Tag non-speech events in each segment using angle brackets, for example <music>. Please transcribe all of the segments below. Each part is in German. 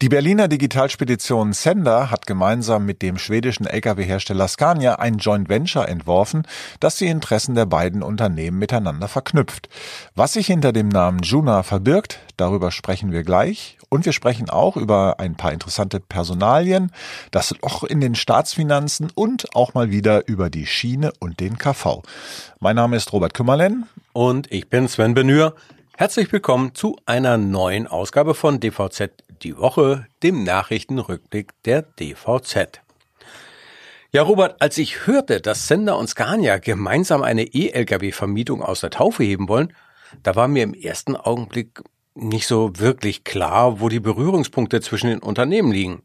Die Berliner Digitalspedition Sender hat gemeinsam mit dem schwedischen Lkw-Hersteller Scania ein Joint Venture entworfen, das die Interessen der beiden Unternehmen miteinander verknüpft. Was sich hinter dem Namen Juna verbirgt, darüber sprechen wir gleich. Und wir sprechen auch über ein paar interessante Personalien, das Loch in den Staatsfinanzen und auch mal wieder über die Schiene und den KV. Mein Name ist Robert Kümmerlen. Und ich bin Sven Benür. Herzlich willkommen zu einer neuen Ausgabe von DVZ die Woche, dem Nachrichtenrückblick der DVZ. Ja, Robert, als ich hörte, dass Sender und Scania gemeinsam eine E-Lkw-Vermietung aus der Taufe heben wollen, da war mir im ersten Augenblick nicht so wirklich klar, wo die Berührungspunkte zwischen den Unternehmen liegen.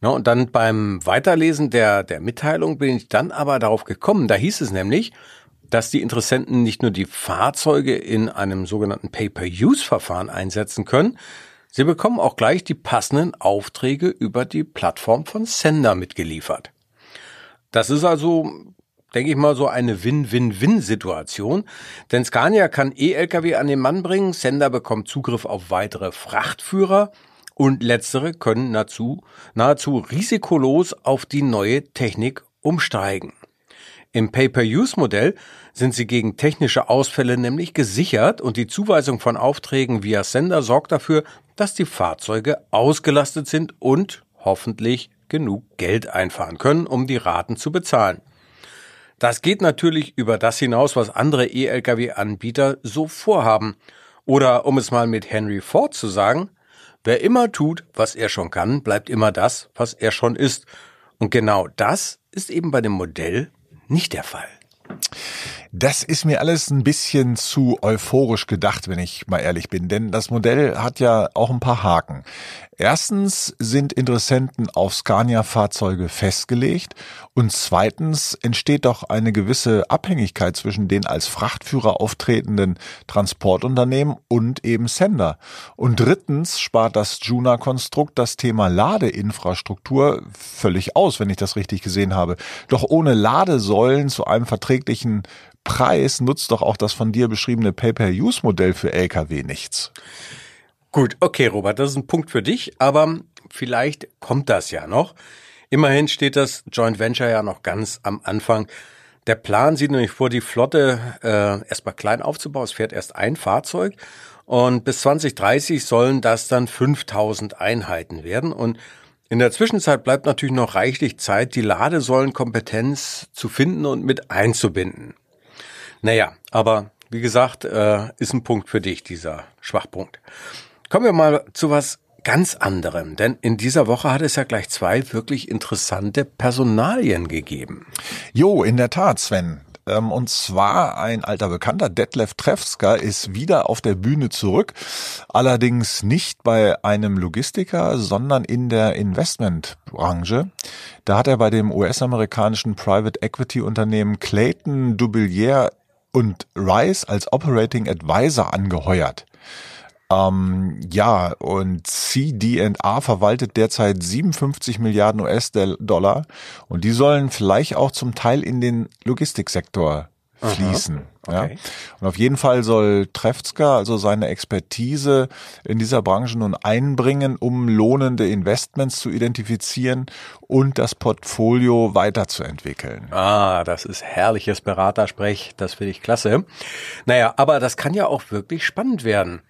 Na, und dann beim Weiterlesen der, der Mitteilung bin ich dann aber darauf gekommen, da hieß es nämlich, dass die Interessenten nicht nur die Fahrzeuge in einem sogenannten Pay-per-Use-Verfahren einsetzen können, Sie bekommen auch gleich die passenden Aufträge über die Plattform von Sender mitgeliefert. Das ist also, denke ich mal, so eine Win-Win-Win-Situation. Denn Scania kann E-Lkw an den Mann bringen, Sender bekommt Zugriff auf weitere Frachtführer und letztere können nahezu, nahezu risikolos auf die neue Technik umsteigen. Im Pay-per-Use-Modell sind sie gegen technische Ausfälle nämlich gesichert und die Zuweisung von Aufträgen via Sender sorgt dafür, dass die Fahrzeuge ausgelastet sind und hoffentlich genug Geld einfahren können, um die Raten zu bezahlen. Das geht natürlich über das hinaus, was andere E-Lkw-Anbieter so vorhaben. Oder um es mal mit Henry Ford zu sagen, wer immer tut, was er schon kann, bleibt immer das, was er schon ist. Und genau das ist eben bei dem Modell nicht der Fall. Das ist mir alles ein bisschen zu euphorisch gedacht, wenn ich mal ehrlich bin, denn das Modell hat ja auch ein paar Haken. Erstens sind Interessenten auf Scania-Fahrzeuge festgelegt und zweitens entsteht doch eine gewisse Abhängigkeit zwischen den als Frachtführer auftretenden Transportunternehmen und eben Sender. Und drittens spart das Juna-Konstrukt das Thema Ladeinfrastruktur völlig aus, wenn ich das richtig gesehen habe. Doch ohne Ladesäulen zu einem verträglichen Preis nutzt doch auch das von dir beschriebene Pay-per-Use-Modell für Lkw nichts. Gut, okay, Robert, das ist ein Punkt für dich, aber vielleicht kommt das ja noch. Immerhin steht das Joint Venture ja noch ganz am Anfang. Der Plan sieht nämlich vor, die Flotte äh, erstmal klein aufzubauen. Es fährt erst ein Fahrzeug und bis 2030 sollen das dann 5000 Einheiten werden. Und in der Zwischenzeit bleibt natürlich noch reichlich Zeit, die Ladesäulenkompetenz zu finden und mit einzubinden. Naja, aber wie gesagt, äh, ist ein Punkt für dich, dieser Schwachpunkt. Kommen wir mal zu was ganz anderem, denn in dieser Woche hat es ja gleich zwei wirklich interessante Personalien gegeben. Jo, in der Tat, Sven. Ähm, und zwar ein alter Bekannter, Detlef Trefska, ist wieder auf der Bühne zurück. Allerdings nicht bei einem Logistiker, sondern in der Investmentbranche. Da hat er bei dem US-amerikanischen Private Equity Unternehmen Clayton Dubilier und Rice als Operating Advisor angeheuert. Ähm, ja, und CD&A verwaltet derzeit 57 Milliarden US-Dollar und die sollen vielleicht auch zum Teil in den Logistiksektor fließen. Okay. Ja. Und auf jeden Fall soll Trefzka also seine Expertise in dieser Branche nun einbringen, um lohnende Investments zu identifizieren und das Portfolio weiterzuentwickeln. Ah, das ist herrliches Beratersprech. Das finde ich klasse. Naja, aber das kann ja auch wirklich spannend werden.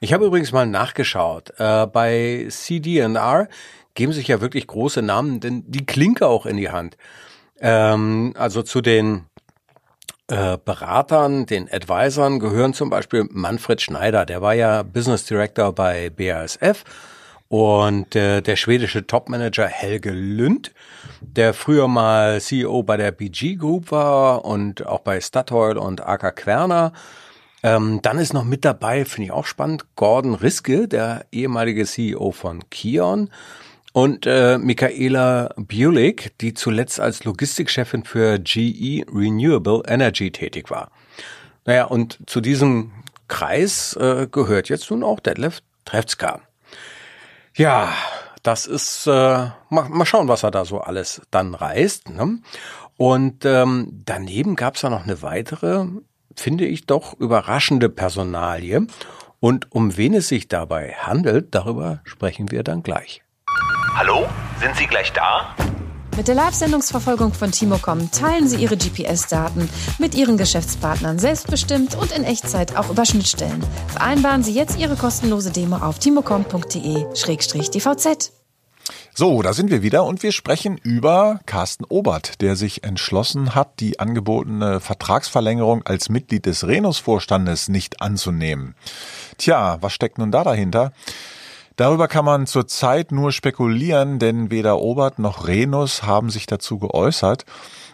Ich habe übrigens mal nachgeschaut. Äh, bei CD&R geben sich ja wirklich große Namen, denn die Klinke auch in die Hand. Ähm, also zu den äh, Beratern, den Advisern gehören zum Beispiel Manfred Schneider, der war ja Business Director bei BASF und äh, der schwedische Topmanager Helge Lünd, der früher mal CEO bei der BG Group war und auch bei Statoil und AK Querner. Ähm, dann ist noch mit dabei, finde ich auch spannend, Gordon Riske, der ehemalige CEO von Kion. Und äh, Michaela Bulik, die zuletzt als Logistikchefin für GE Renewable Energy tätig war. Naja, und zu diesem Kreis äh, gehört jetzt nun auch Detlef Trefzka. Ja, das ist, äh, mal, mal schauen, was er da so alles dann reißt. Ne? Und ähm, daneben gab es ja noch eine weitere, finde ich doch, überraschende Personalie. Und um wen es sich dabei handelt, darüber sprechen wir dann gleich. Hallo, sind Sie gleich da? Mit der Live-Sendungsverfolgung von Timocom teilen Sie Ihre GPS-Daten mit Ihren Geschäftspartnern selbstbestimmt und in Echtzeit auch über Schnittstellen. Vereinbaren Sie jetzt Ihre kostenlose Demo auf timocom.de-dvz. So, da sind wir wieder und wir sprechen über Carsten Obert, der sich entschlossen hat, die angebotene Vertragsverlängerung als Mitglied des Renus-Vorstandes nicht anzunehmen. Tja, was steckt nun da dahinter? Darüber kann man zurzeit nur spekulieren, denn weder Obert noch Renus haben sich dazu geäußert.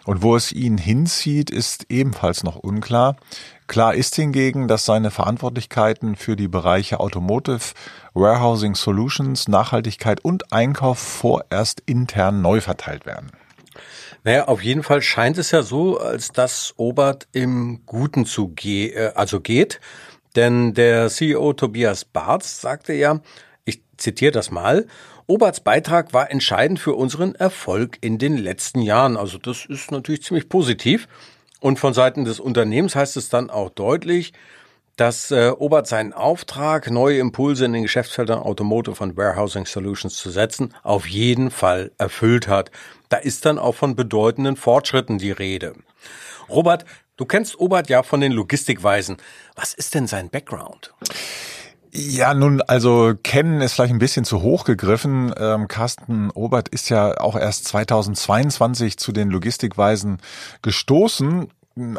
Und wo es ihn hinzieht, ist ebenfalls noch unklar. Klar ist hingegen, dass seine Verantwortlichkeiten für die Bereiche Automotive, Warehousing Solutions, Nachhaltigkeit und Einkauf vorerst intern neu verteilt werden. Naja, auf jeden Fall scheint es ja so, als dass Obert im Guten zu ge äh, also geht. Denn der CEO Tobias Barth sagte ja, ich zitiere das mal. Oberts Beitrag war entscheidend für unseren Erfolg in den letzten Jahren. Also das ist natürlich ziemlich positiv. Und von Seiten des Unternehmens heißt es dann auch deutlich, dass äh, Obert seinen Auftrag, neue Impulse in den Geschäftsfeldern Automotive und Warehousing Solutions zu setzen, auf jeden Fall erfüllt hat. Da ist dann auch von bedeutenden Fortschritten die Rede. Robert, du kennst Obert ja von den Logistikweisen. Was ist denn sein Background? Ja, nun, also kennen ist vielleicht ein bisschen zu hoch gegriffen. Ähm, Carsten Obert ist ja auch erst 2022 zu den Logistikweisen gestoßen.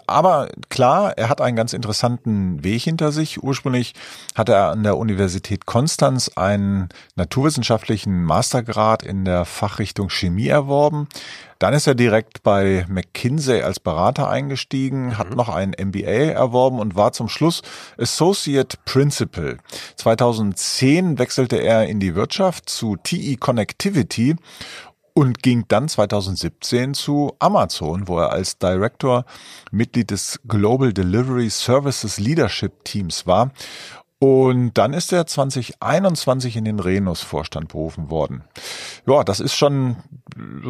Aber klar, er hat einen ganz interessanten Weg hinter sich. Ursprünglich hat er an der Universität Konstanz einen naturwissenschaftlichen Mastergrad in der Fachrichtung Chemie erworben. Dann ist er direkt bei McKinsey als Berater eingestiegen, mhm. hat noch ein MBA erworben und war zum Schluss Associate Principal. 2010 wechselte er in die Wirtschaft zu TE Connectivity und ging dann 2017 zu Amazon, wo er als Director Mitglied des Global Delivery Services Leadership Teams war und dann ist er 2021 in den Renus-Vorstand berufen worden. Ja, das ist schon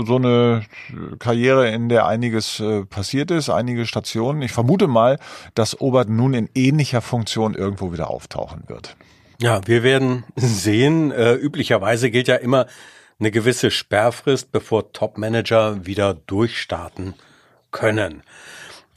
so eine Karriere, in der einiges äh, passiert ist, einige Stationen. Ich vermute mal, dass Obert nun in ähnlicher Funktion irgendwo wieder auftauchen wird. Ja, wir werden sehen. Äh, üblicherweise gilt ja immer eine gewisse Sperrfrist, bevor Top-Manager wieder durchstarten können.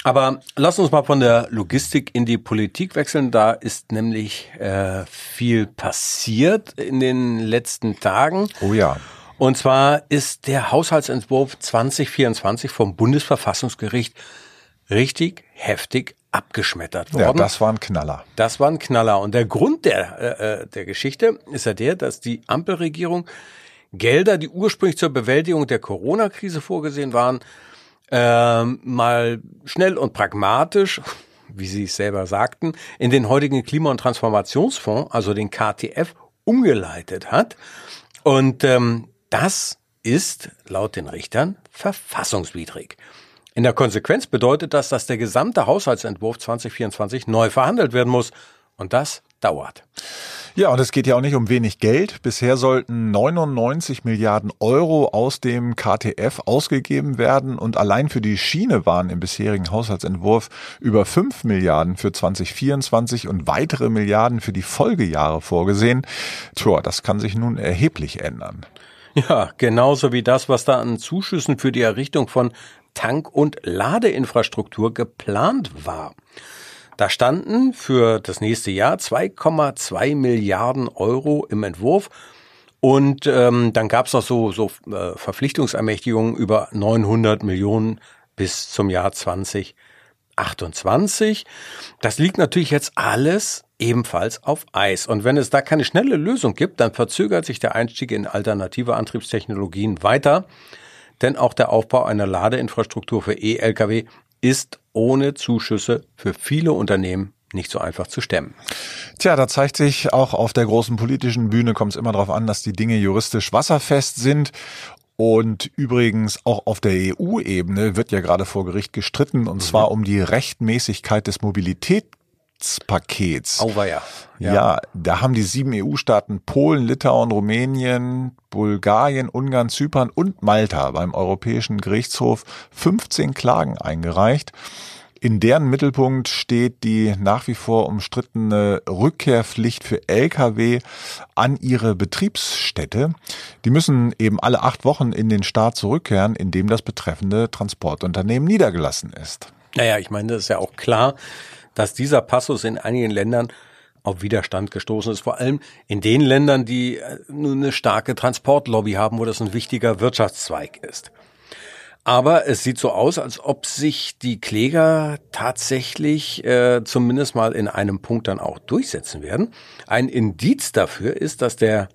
Aber lass uns mal von der Logistik in die Politik wechseln. Da ist nämlich äh, viel passiert in den letzten Tagen. Oh ja. Und zwar ist der Haushaltsentwurf 2024 vom Bundesverfassungsgericht richtig heftig abgeschmettert worden. Ja, das war ein Knaller. Das war ein Knaller. Und der Grund der, äh, äh der Geschichte ist ja der, dass die Ampelregierung Gelder, die ursprünglich zur Bewältigung der Corona-Krise vorgesehen waren, ähm, mal schnell und pragmatisch, wie Sie es selber sagten, in den heutigen Klima- und Transformationsfonds, also den KTF, umgeleitet hat. Und ähm, das ist laut den Richtern verfassungswidrig. In der Konsequenz bedeutet das, dass der gesamte Haushaltsentwurf 2024 neu verhandelt werden muss. Und das dauert. Ja, und es geht ja auch nicht um wenig Geld. Bisher sollten 99 Milliarden Euro aus dem KTF ausgegeben werden und allein für die Schiene waren im bisherigen Haushaltsentwurf über 5 Milliarden für 2024 und weitere Milliarden für die Folgejahre vorgesehen. Tja, das kann sich nun erheblich ändern. Ja, genauso wie das, was da an Zuschüssen für die Errichtung von Tank- und Ladeinfrastruktur geplant war. Da standen für das nächste Jahr 2,2 Milliarden Euro im Entwurf. Und ähm, dann gab es noch so, so äh, Verpflichtungsermächtigungen über 900 Millionen bis zum Jahr 2028. Das liegt natürlich jetzt alles ebenfalls auf Eis. Und wenn es da keine schnelle Lösung gibt, dann verzögert sich der Einstieg in alternative Antriebstechnologien weiter. Denn auch der Aufbau einer Ladeinfrastruktur für E-Lkw ist ohne Zuschüsse für viele Unternehmen nicht so einfach zu stemmen. Tja, da zeigt sich auch auf der großen politischen Bühne kommt es immer darauf an, dass die Dinge juristisch wasserfest sind. Und übrigens auch auf der EU-Ebene wird ja gerade vor Gericht gestritten, und mhm. zwar um die Rechtmäßigkeit des Mobilitätspakets. Auweia. Ja. ja, da haben die sieben EU-Staaten Polen, Litauen, Rumänien, Bulgarien, Ungarn, Zypern und Malta beim Europäischen Gerichtshof 15 Klagen eingereicht. In deren Mittelpunkt steht die nach wie vor umstrittene Rückkehrpflicht für Lkw an ihre Betriebsstätte. Die müssen eben alle acht Wochen in den Staat zurückkehren, in dem das betreffende Transportunternehmen niedergelassen ist. Naja, ich meine, das ist ja auch klar, dass dieser Passus in einigen Ländern auf Widerstand gestoßen ist, vor allem in den Ländern, die äh, nur eine starke Transportlobby haben, wo das ein wichtiger Wirtschaftszweig ist. Aber es sieht so aus, als ob sich die Kläger tatsächlich äh, zumindest mal in einem Punkt dann auch durchsetzen werden. Ein Indiz dafür ist, dass der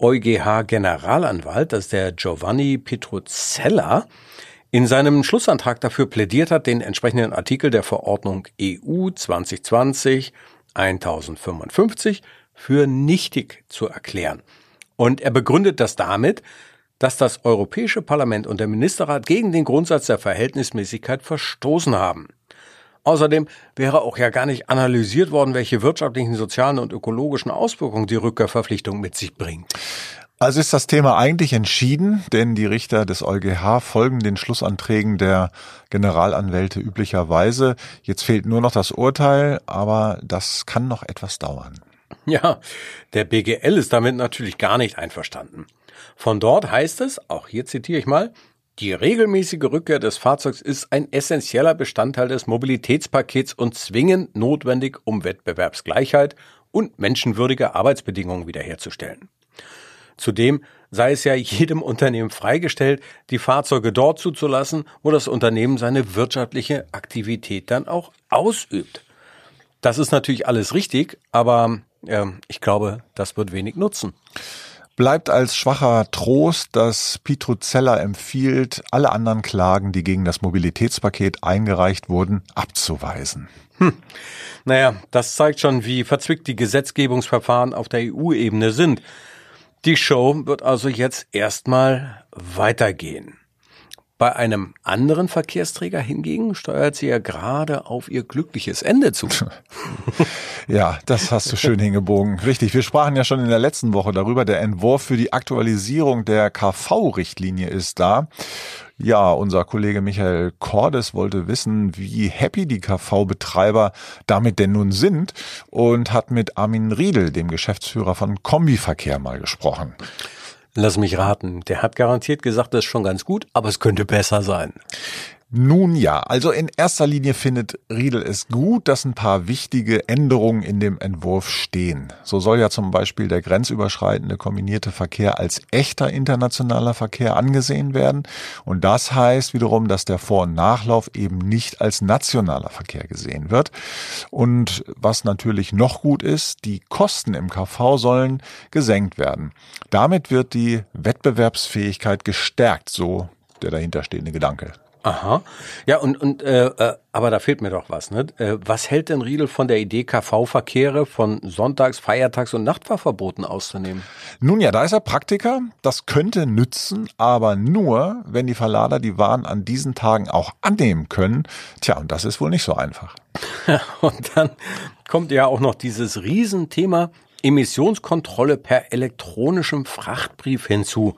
EuGH-Generalanwalt, dass der Giovanni Petruzella, in seinem Schlussantrag dafür plädiert hat, den entsprechenden Artikel der Verordnung EU 2020 1055 für nichtig zu erklären. Und er begründet das damit, dass das Europäische Parlament und der Ministerrat gegen den Grundsatz der Verhältnismäßigkeit verstoßen haben. Außerdem wäre auch ja gar nicht analysiert worden, welche wirtschaftlichen, sozialen und ökologischen Auswirkungen die Rückkehrverpflichtung mit sich bringt. Also ist das Thema eigentlich entschieden, denn die Richter des EuGH folgen den Schlussanträgen der Generalanwälte üblicherweise. Jetzt fehlt nur noch das Urteil, aber das kann noch etwas dauern. Ja, der BGL ist damit natürlich gar nicht einverstanden. Von dort heißt es, auch hier zitiere ich mal, die regelmäßige Rückkehr des Fahrzeugs ist ein essentieller Bestandteil des Mobilitätspakets und zwingend notwendig, um Wettbewerbsgleichheit und menschenwürdige Arbeitsbedingungen wiederherzustellen. Zudem sei es ja jedem Unternehmen freigestellt, die Fahrzeuge dort zuzulassen, wo das Unternehmen seine wirtschaftliche Aktivität dann auch ausübt. Das ist natürlich alles richtig, aber äh, ich glaube, das wird wenig nutzen bleibt als schwacher Trost, dass Pitruzella empfiehlt, alle anderen Klagen, die gegen das Mobilitätspaket eingereicht wurden, abzuweisen. Hm. Naja, das zeigt schon, wie verzwickt die Gesetzgebungsverfahren auf der EU-Ebene sind. Die Show wird also jetzt erstmal weitergehen. Bei einem anderen Verkehrsträger hingegen steuert sie ja gerade auf ihr glückliches Ende zu. <laughs> Ja, das hast du schön hingebogen. Richtig, wir sprachen ja schon in der letzten Woche darüber, der Entwurf für die Aktualisierung der KV-Richtlinie ist da. Ja, unser Kollege Michael Cordes wollte wissen, wie happy die KV-Betreiber damit denn nun sind und hat mit Armin Riedel, dem Geschäftsführer von Kombiverkehr, mal gesprochen. Lass mich raten, der hat garantiert gesagt, das ist schon ganz gut, aber es könnte besser sein. Nun ja, also in erster Linie findet Riedel es gut, dass ein paar wichtige Änderungen in dem Entwurf stehen. So soll ja zum Beispiel der grenzüberschreitende kombinierte Verkehr als echter internationaler Verkehr angesehen werden. Und das heißt wiederum, dass der Vor- und Nachlauf eben nicht als nationaler Verkehr gesehen wird. Und was natürlich noch gut ist, die Kosten im KV sollen gesenkt werden. Damit wird die Wettbewerbsfähigkeit gestärkt, so der dahinterstehende Gedanke. Aha. Ja, und, und äh, äh, aber da fehlt mir doch was, ne? Äh, was hält denn Riedel von der Idee, KV-Verkehre von Sonntags-, Feiertags- und Nachtfahrverboten auszunehmen? Nun ja, da ist er Praktiker. Das könnte nützen, aber nur, wenn die Verlader die Waren an diesen Tagen auch annehmen können. Tja, und das ist wohl nicht so einfach. <laughs> und dann kommt ja auch noch dieses Riesenthema Emissionskontrolle per elektronischem Frachtbrief hinzu.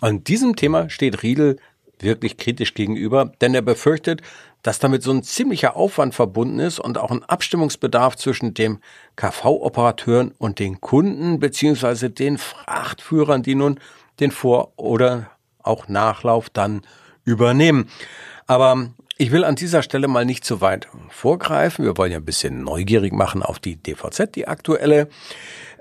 An diesem Thema steht Riedel wirklich kritisch gegenüber, denn er befürchtet, dass damit so ein ziemlicher Aufwand verbunden ist und auch ein Abstimmungsbedarf zwischen dem KV-Operateuren und den Kunden beziehungsweise den Frachtführern, die nun den Vor- oder auch Nachlauf dann übernehmen. Aber ich will an dieser Stelle mal nicht zu weit vorgreifen. Wir wollen ja ein bisschen neugierig machen auf die DVZ, die aktuelle.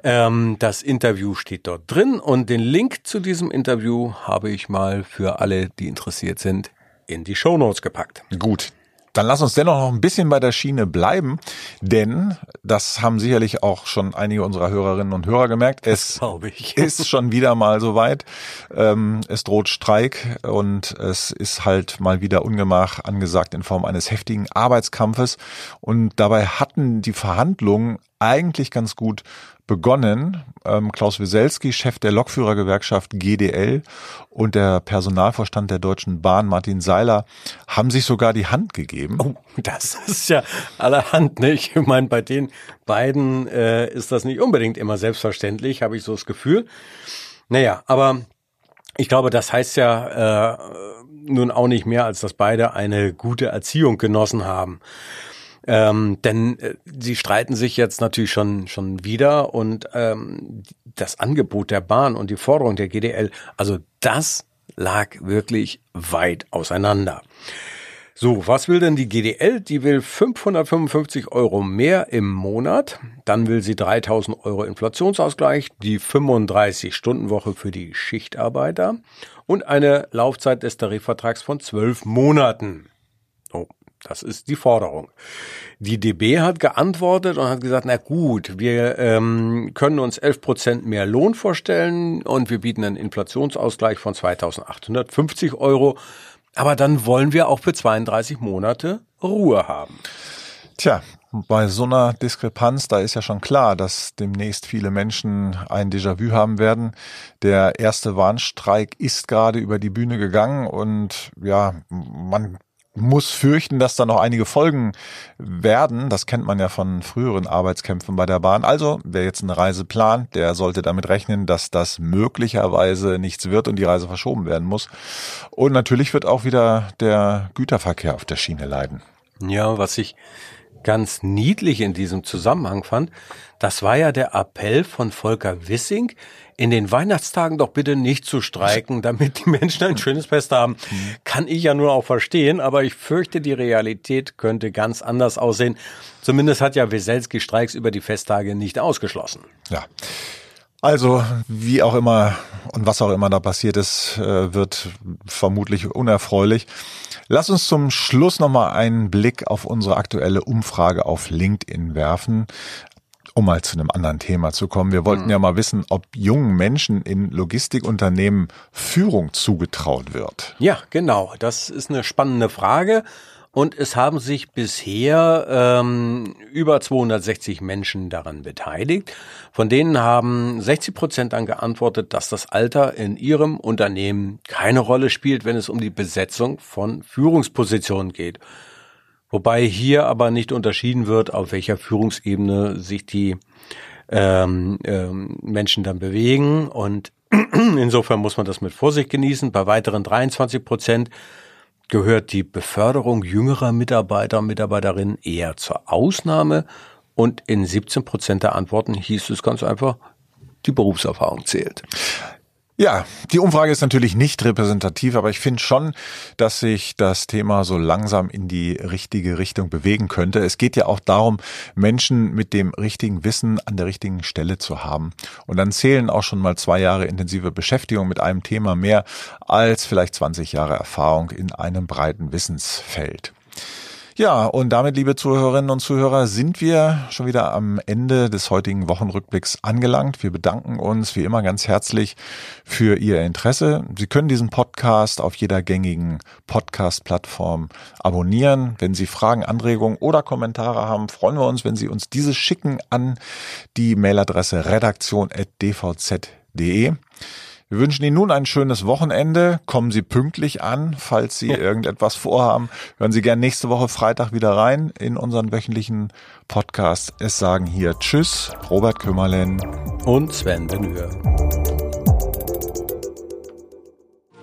Ähm, das Interview steht dort drin und den Link zu diesem Interview habe ich mal für alle, die interessiert sind, in die Show Notes gepackt. Gut. Dann lass uns dennoch noch ein bisschen bei der Schiene bleiben, Denn, das haben sicherlich auch schon einige unserer Hörerinnen und Hörer gemerkt, es <laughs> ist schon wieder mal soweit. Ähm, es droht Streik und es ist halt mal wieder Ungemach angesagt in Form eines heftigen Arbeitskampfes. Und dabei hatten die Verhandlungen eigentlich ganz gut begonnen. Ähm, Klaus Wieselski, Chef der Lokführergewerkschaft GDL und der Personalvorstand der Deutschen Bahn, Martin Seiler, haben sich sogar die Hand gegeben. Oh, das <laughs> ist ja allerhand, ne? Ich meine, bei den beiden äh, ist das nicht unbedingt immer selbstverständlich, habe ich so das Gefühl. Naja, aber ich glaube, das heißt ja äh, nun auch nicht mehr, als dass beide eine gute Erziehung genossen haben. Ähm, denn äh, sie streiten sich jetzt natürlich schon, schon wieder und ähm, das Angebot der Bahn und die Forderung der GDL, also das lag wirklich weit auseinander. So, was will denn die GDL? Die will 555 Euro mehr im Monat. Dann will sie 3000 Euro Inflationsausgleich, die 35-Stunden-Woche für die Schichtarbeiter und eine Laufzeit des Tarifvertrags von zwölf Monaten. Das ist die Forderung. Die DB hat geantwortet und hat gesagt, na gut, wir ähm, können uns 11 Prozent mehr Lohn vorstellen und wir bieten einen Inflationsausgleich von 2.850 Euro. Aber dann wollen wir auch für 32 Monate Ruhe haben. Tja, bei so einer Diskrepanz, da ist ja schon klar, dass demnächst viele Menschen ein Déjà-vu haben werden. Der erste Warnstreik ist gerade über die Bühne gegangen und ja, man muss fürchten, dass da noch einige Folgen werden. Das kennt man ja von früheren Arbeitskämpfen bei der Bahn. Also, wer jetzt eine Reise plant, der sollte damit rechnen, dass das möglicherweise nichts wird und die Reise verschoben werden muss. Und natürlich wird auch wieder der Güterverkehr auf der Schiene leiden. Ja, was ich ganz niedlich in diesem Zusammenhang fand, das war ja der Appell von Volker Wissing, in den Weihnachtstagen doch bitte nicht zu streiken, damit die Menschen ein schönes Fest haben. Kann ich ja nur auch verstehen, aber ich fürchte, die Realität könnte ganz anders aussehen. Zumindest hat ja Weselski Streiks über die Festtage nicht ausgeschlossen. Ja. Also, wie auch immer und was auch immer da passiert ist, äh, wird vermutlich unerfreulich. Lass uns zum Schluss nochmal einen Blick auf unsere aktuelle Umfrage auf LinkedIn werfen um mal zu einem anderen Thema zu kommen. Wir wollten mhm. ja mal wissen, ob jungen Menschen in Logistikunternehmen Führung zugetraut wird. Ja, genau. Das ist eine spannende Frage. Und es haben sich bisher ähm, über 260 Menschen daran beteiligt. Von denen haben 60 Prozent dann geantwortet, dass das Alter in ihrem Unternehmen keine Rolle spielt, wenn es um die Besetzung von Führungspositionen geht. Wobei hier aber nicht unterschieden wird, auf welcher Führungsebene sich die ähm, ähm, Menschen dann bewegen. Und <clears throat> insofern muss man das mit Vorsicht genießen. Bei weiteren 23 Prozent gehört die Beförderung jüngerer Mitarbeiter und Mitarbeiterinnen eher zur Ausnahme. Und in 17 Prozent der Antworten hieß es ganz einfach, die Berufserfahrung zählt. Ja, die Umfrage ist natürlich nicht repräsentativ, aber ich finde schon, dass sich das Thema so langsam in die richtige Richtung bewegen könnte. Es geht ja auch darum, Menschen mit dem richtigen Wissen an der richtigen Stelle zu haben. Und dann zählen auch schon mal zwei Jahre intensive Beschäftigung mit einem Thema mehr als vielleicht 20 Jahre Erfahrung in einem breiten Wissensfeld. Ja, und damit, liebe Zuhörerinnen und Zuhörer, sind wir schon wieder am Ende des heutigen Wochenrückblicks angelangt. Wir bedanken uns wie immer ganz herzlich für Ihr Interesse. Sie können diesen Podcast auf jeder gängigen Podcast-Plattform abonnieren. Wenn Sie Fragen, Anregungen oder Kommentare haben, freuen wir uns, wenn Sie uns diese schicken an die Mailadresse redaktion.dvz.de. Wir wünschen Ihnen nun ein schönes Wochenende. Kommen Sie pünktlich an, falls Sie <laughs> irgendetwas vorhaben. Hören Sie gerne nächste Woche Freitag wieder rein in unseren wöchentlichen Podcast. Es sagen hier Tschüss, Robert Kümmerlen und Sven Benür.